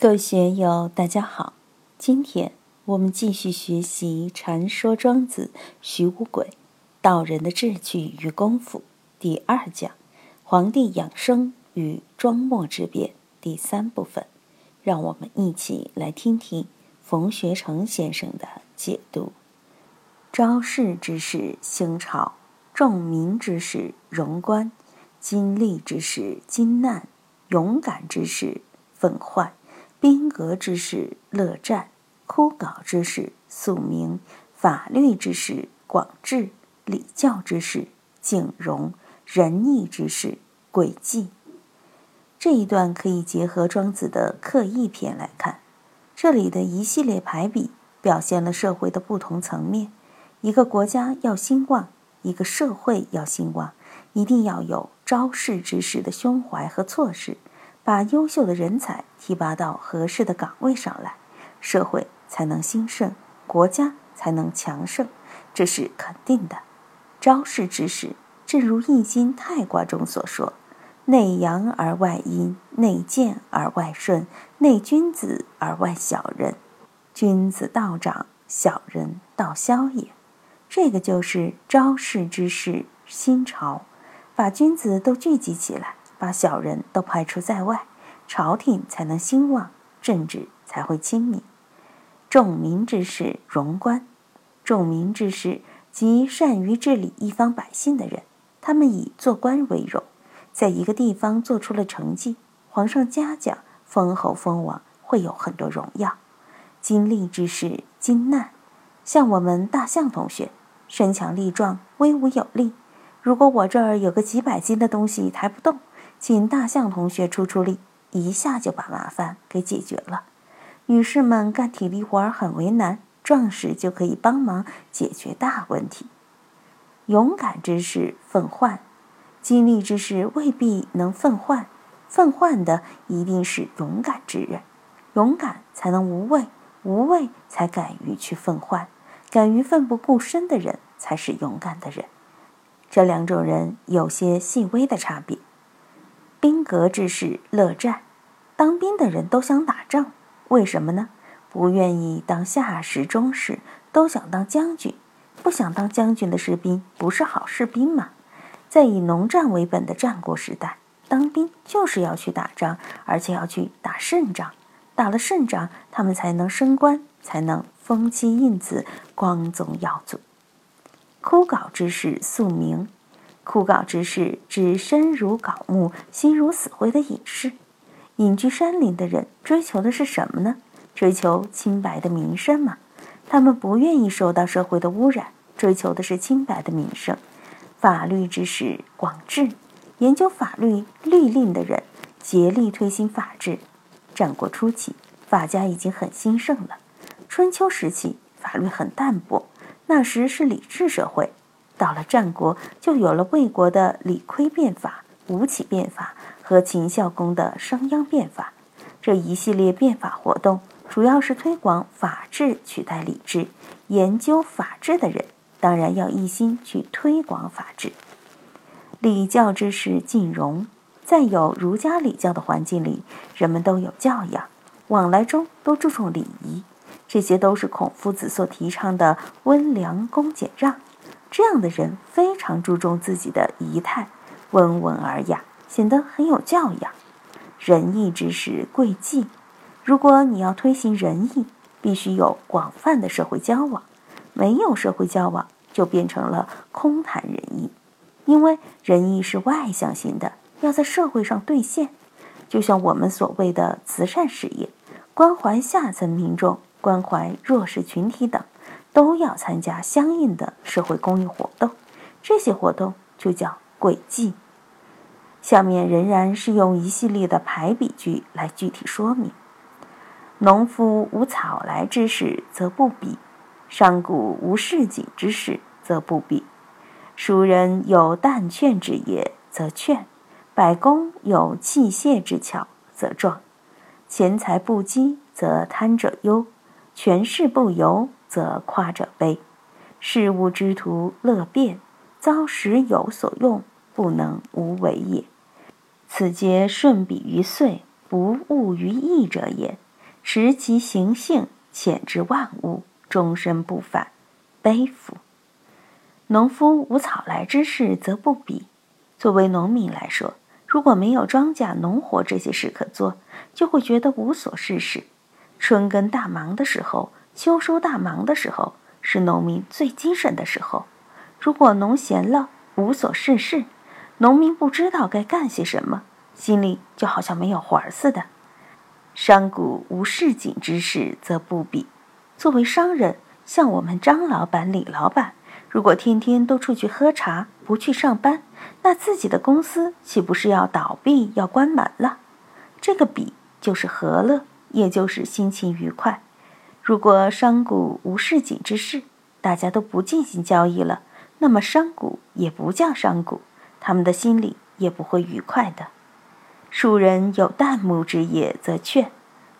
各位学友，大家好。今天我们继续学习《传说庄子·徐无鬼道人的志趣与功夫》第二讲“皇帝养生与庄墨之变”第三部分。让我们一起来听听冯学成先生的解读：昭示之士兴朝，重民之士荣官，金利之士金难，勇敢之士愤患。兵革之士乐战，枯槁之士肃明，法律之士广志，礼教之士敬容，仁义之士诡计。这一段可以结合庄子的《刻意篇》来看，这里的一系列排比表现了社会的不同层面。一个国家要兴旺，一个社会要兴旺，一定要有招士之士的胸怀和措施。把优秀的人才提拔到合适的岗位上来，社会才能兴盛，国家才能强盛，这是肯定的。招式之时，正如《易经》太卦中所说：“内阳而外阴，内健而外顺，内君子而外小人。君子道长，小人道消也。”这个就是招式之时，新朝，把君子都聚集起来。把小人都排除在外，朝廷才能兴旺，政治才会清明。重民之士荣官，重民之士即善于治理一方百姓的人，他们以做官为荣，在一个地方做出了成绩，皇上嘉奖，封侯封王，会有很多荣耀。经历之士金难，像我们大象同学，身强力壮，威武有力。如果我这儿有个几百斤的东西抬不动。请大象同学出出力，一下就把麻烦给解决了。女士们干体力活很为难，壮士就可以帮忙解决大问题。勇敢之士奋患，激励之士未必能奋患，奋患的一定是勇敢之人。勇敢才能无畏，无畏才敢于去奋患，敢于奋不顾身的人才是勇敢的人。这两种人有些细微的差别。兵革之事乐战，当兵的人都想打仗，为什么呢？不愿意当下士、中士，都想当将军。不想当将军的士兵不是好士兵吗？在以农战为本的战国时代，当兵就是要去打仗，而且要去打胜仗。打了胜仗，他们才能升官，才能封妻印子，光宗耀祖。枯槁之事宿明。枯槁之士，指身如槁木、心如死灰的隐士。隐居山林的人追求的是什么呢？追求清白的名声嘛。他们不愿意受到社会的污染，追求的是清白的名声。法律之士广志，研究法律律令的人竭力推行法治。战国初期，法家已经很兴盛了。春秋时期，法律很淡薄，那时是礼制社会。到了战国，就有了魏国的李悝变法、吴起变法和秦孝公的商鞅变法。这一系列变法活动，主要是推广法治取代礼制。研究法治的人，当然要一心去推广法治。礼教之士尽融，在有儒家礼教的环境里，人们都有教养，往来中都注重礼仪。这些都是孔夫子所提倡的温良恭俭让。这样的人非常注重自己的仪态，温文尔雅，显得很有教养。仁义之士贵计，如果你要推行仁义，必须有广泛的社会交往。没有社会交往，就变成了空谈仁义。因为仁义是外向型的，要在社会上兑现。就像我们所谓的慈善事业，关怀下层民众，关怀弱势群体等。都要参加相应的社会公益活动，这些活动就叫轨迹。下面仍然是用一系列的排比句来具体说明：农夫无草来之时，则不比；上古无市井之时，则不比；熟人有但劝之业，则劝；百工有器械之巧，则壮；钱财不积，则贪者忧；权势不由。则夸者悲，事物之徒乐变，遭时有所用，不能无为也。此皆顺彼于岁，不务于义者也。持其行性，潜之万物，终身不返，悲夫！农夫无草来之事，则不比。作为农民来说，如果没有庄稼、农活这些事可做，就会觉得无所事事。春耕大忙的时候，秋收大忙的时候，是农民最精神的时候。如果农闲了，无所事事，农民不知道该干些什么，心里就好像没有活儿似的。商贾无市井之事，则不比。作为商人，像我们张老板、李老板。如果天天都出去喝茶，不去上班，那自己的公司岂不是要倒闭、要关门了？这个比就是和乐，也就是心情愉快。如果商贾无市井之事，大家都不进行交易了，那么商贾也不叫商贾，他们的心里也不会愉快的。庶人有旦暮之业，则劝。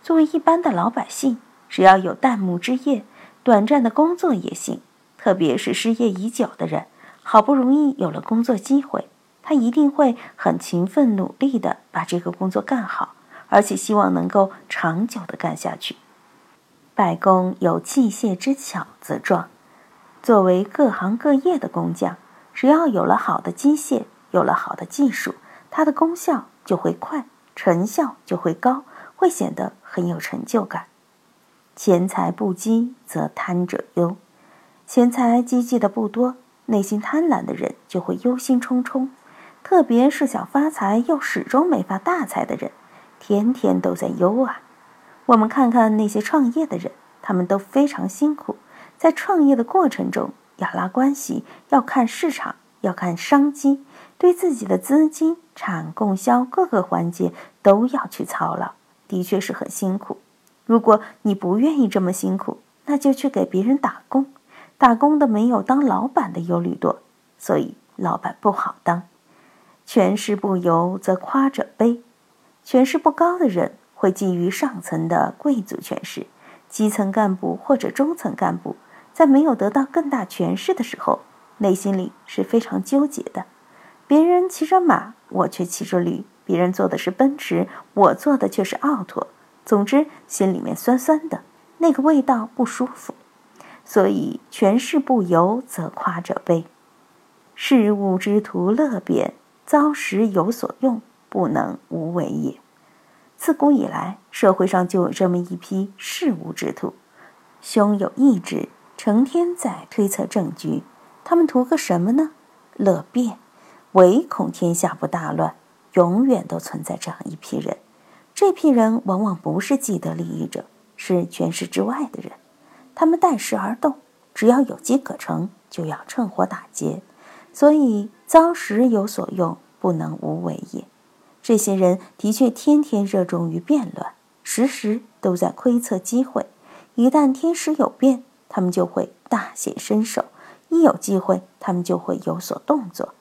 作为一般的老百姓，只要有旦暮之业，短暂的工作也行。特别是失业已久的人，好不容易有了工作机会，他一定会很勤奋努力的把这个工作干好，而且希望能够长久的干下去。百工有器械之巧则壮。作为各行各业的工匠，只要有了好的机械，有了好的技术，它的功效就会快，成效就会高，会显得很有成就感。钱财不积则贪者忧。钱财积积的不多，内心贪婪的人就会忧心忡忡。特别是想发财又始终没发大财的人，天天都在忧啊。我们看看那些创业的人，他们都非常辛苦，在创业的过程中要拉关系，要看市场，要看商机，对自己的资金、产、供、销各个环节都要去操劳，的确是很辛苦。如果你不愿意这么辛苦，那就去给别人打工。打工的没有当老板的忧虑多，所以老板不好当。权势不由则夸者卑，权势不高的人会觊觎上层的贵族权势，基层干部或者中层干部在没有得到更大权势的时候，内心里是非常纠结的。别人骑着马，我却骑着驴；别人坐的是奔驰，我坐的却是奥拓。总之，心里面酸酸的，那个味道不舒服。所以，权势不由则夸者悲。事物之徒乐变，遭时有所用，不能无为也。自古以来，社会上就有这么一批事物之徒，胸有意志，成天在推测政局。他们图个什么呢？乐变，唯恐天下不大乱。永远都存在这样一批人。这批人往往不是既得利益者，是权势之外的人。他们待时而动，只要有机可乘，就要趁火打劫。所以遭时有所用，不能无为也。这些人的确天天热衷于变乱，时时都在窥测机会。一旦天时有变，他们就会大显身手；一有机会，他们就会有所动作。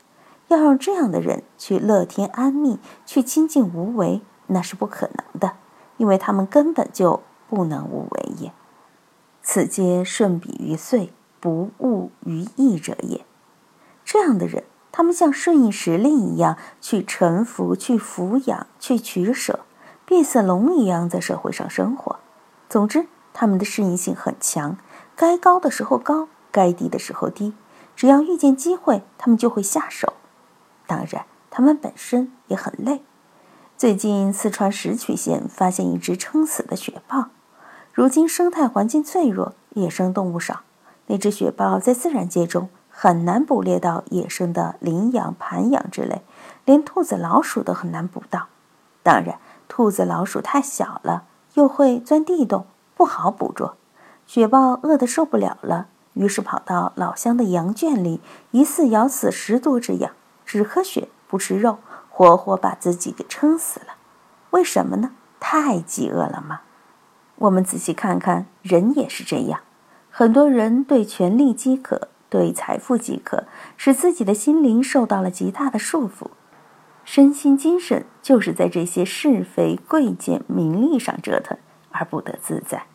要让这样的人去乐天安谧，去清净无为，那是不可能的，因为他们根本就不能无为也。此皆顺比于岁，不误于义者也。这样的人，他们像顺应时令一样去臣服、去抚养、去取舍，变色龙一样在社会上生活。总之，他们的适应性很强，该高的时候高，该低的时候低。只要遇见机会，他们就会下手。当然，他们本身也很累。最近，四川石渠县发现一只撑死的雪豹。如今生态环境脆弱，野生动物少，那只雪豹在自然界中很难捕猎到野生的羚羊、盘羊之类，连兔子、老鼠都很难捕到。当然，兔子、老鼠太小了，又会钻地洞，不好捕捉。雪豹饿得受不了了，于是跑到老乡的羊圈里，一次咬死十多只羊，只喝血不吃肉，活活把自己给撑死了。为什么呢？太饥饿了吗？我们仔细看看，人也是这样。很多人对权力饥渴，对财富饥渴，使自己的心灵受到了极大的束缚，身心精神就是在这些是非、贵贱、名利上折腾而不得自在。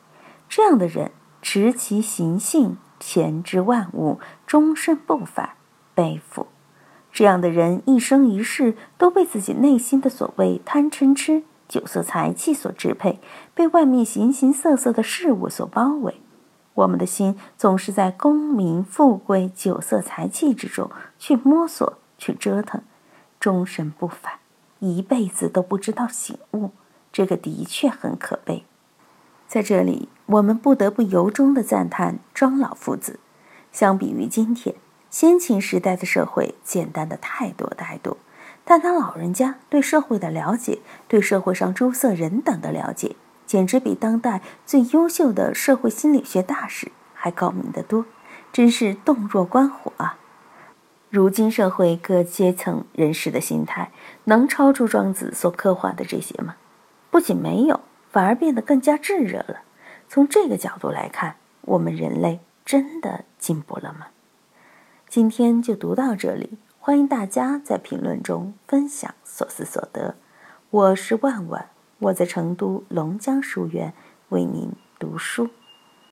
这样的人，持其行性，前之万物，终身不返，背负。这样的人一生一世都被自己内心的所谓贪嗔痴酒色财气所支配，被外面形形色色的事物所包围。我们的心总是在功名富贵、酒色财气之中去摸索、去折腾，终身不返，一辈子都不知道醒悟。这个的确很可悲。在这里，我们不得不由衷的赞叹庄老夫子。相比于今天，先秦时代的社会简单的太多太多，但他老人家对社会的了解，对社会上诸色人等的了解。简直比当代最优秀的社会心理学大师还高明得多，真是洞若观火啊！如今社会各阶层人士的心态，能超出庄子所刻画的这些吗？不仅没有，反而变得更加炙热了。从这个角度来看，我们人类真的进步了吗？今天就读到这里，欢迎大家在评论中分享所思所得。我是万万。我在成都龙江书院为您读书。